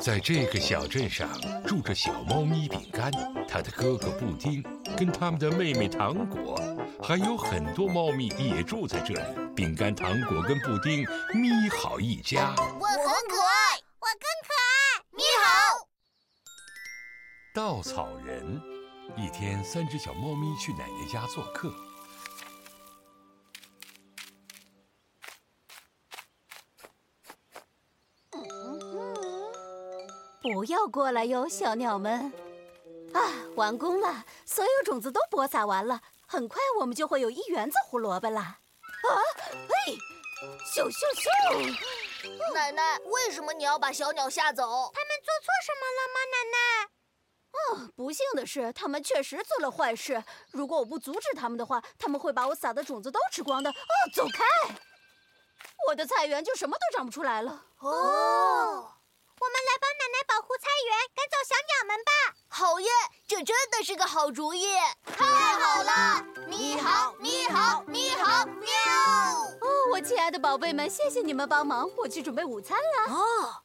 在这个小镇上住着小猫咪饼干，它的哥哥布丁，跟他们的妹妹糖果，还有很多猫咪也住在这里。饼干、糖果跟布丁，咪好一家。我很可爱，我更可爱。咪好。稻草人，一天，三只小猫咪去奶奶家做客。不要过来哟，小鸟们！啊，完工了，所有种子都播撒完了，很快我们就会有一园子胡萝卜了。啊，哎，咻咻咻！奶奶，为什么你要把小鸟吓走？他们做错什么了吗，奶奶？哦，不幸的是，他们确实做了坏事。如果我不阻止他们的话，他们会把我撒的种子都吃光的。哦，走开！我的菜园就什么都长不出来了。哦。我们来帮奶奶保护菜园，赶走小鸟们吧！好耶，这真的是个好主意！太好了！你好，你好，你好，喵！哦，我亲爱的宝贝们，谢谢你们帮忙，我去准备午餐了。哦。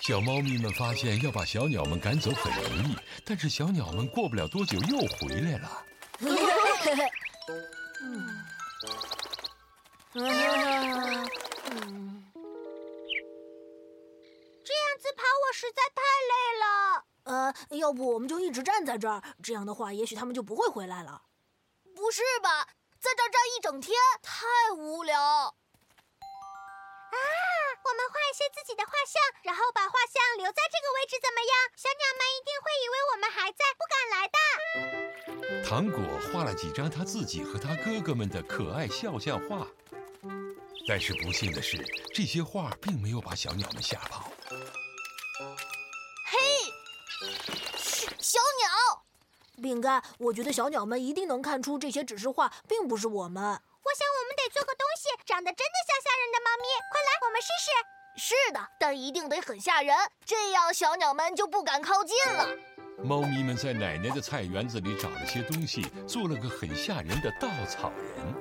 小猫咪们发现要把小鸟们赶走很容易，但是小鸟们过不了多久又回来了。嗯。实在太累了。呃，要不我们就一直站在这儿，这样的话，也许他们就不会回来了。不是吧，在这儿站一整天，太无聊。啊，我们画一些自己的画像，然后把画像留在这个位置，怎么样？小鸟们一定会以为我们还在，不敢来的。糖果画了几张他自己和他哥哥们的可爱肖像画，但是不幸的是，这些画并没有把小鸟们吓跑。饼干，我觉得小鸟们一定能看出这些指示画，并不是我们。我想我们得做个东西，长得真的像吓人的猫咪。快来，我们试试。是的，但一定得很吓人，这样小鸟们就不敢靠近了。猫咪们在奶奶的菜园子里找了些东西，做了个很吓人的稻草人。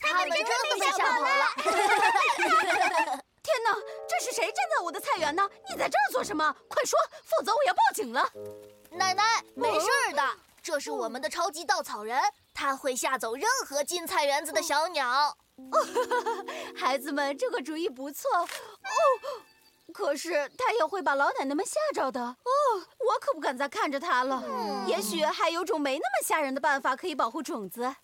他们真的被吓跑了！我的菜园呢？你在这儿做什么？快说，否则我要报警了！奶奶，没事的，这是我们的超级稻草人，他会吓走任何进菜园子的小鸟。孩子们，这个主意不错哦。可是他也会把老奶奶们吓着的哦。我可不敢再看着他了。也许还有种没那么吓人的办法可以保护种子。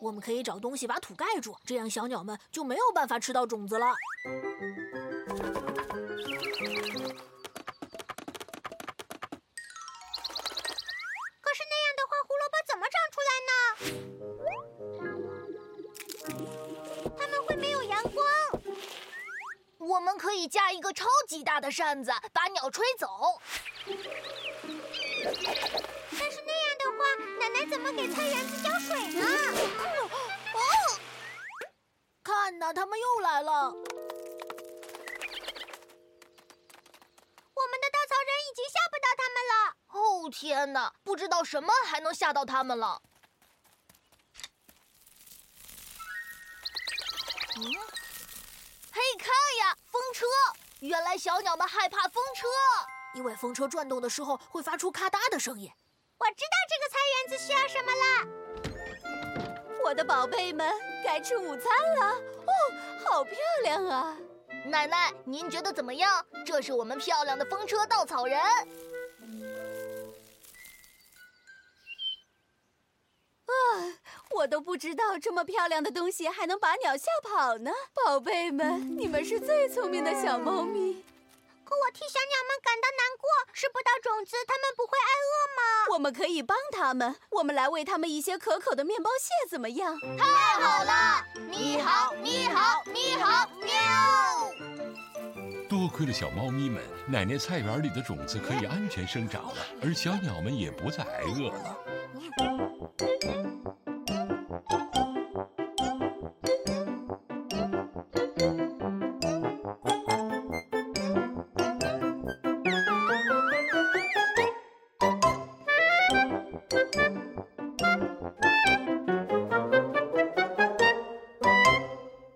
我们可以找东西把土盖住，这样小鸟们就没有办法吃到种子了。可是那样的话，胡萝卜怎么长出来呢？它们会没有阳光。我们可以架一个超级大的扇子，把鸟吹走。怎么给菜园子浇水呢？哦，看呐，他们又来了。我们的稻草人已经吓不到他们了。哦天哪，不知道什么还能吓到他们了。嗯，嘿，看呀，风车！原来小鸟们害怕风车，因为风车转动的时候会发出咔嗒的声音。我知道这个菜园子需要什么了，我的宝贝们，该吃午餐了。哦，好漂亮啊！奶奶，您觉得怎么样？这是我们漂亮的风车稻草人。啊，我都不知道这么漂亮的东西还能把鸟吓跑呢。宝贝们，你们是最聪明的小猫咪。可我替小鸟们感到难过，吃不到种子，它们不会挨饿吗？我们可以帮它们，我们来喂它们一些可口的面包屑，怎么样？太好了！你好，你好，你好，喵！多亏了小猫咪们，奶奶菜园里的种子可以安全生长了，而小鸟们也不再挨饿了。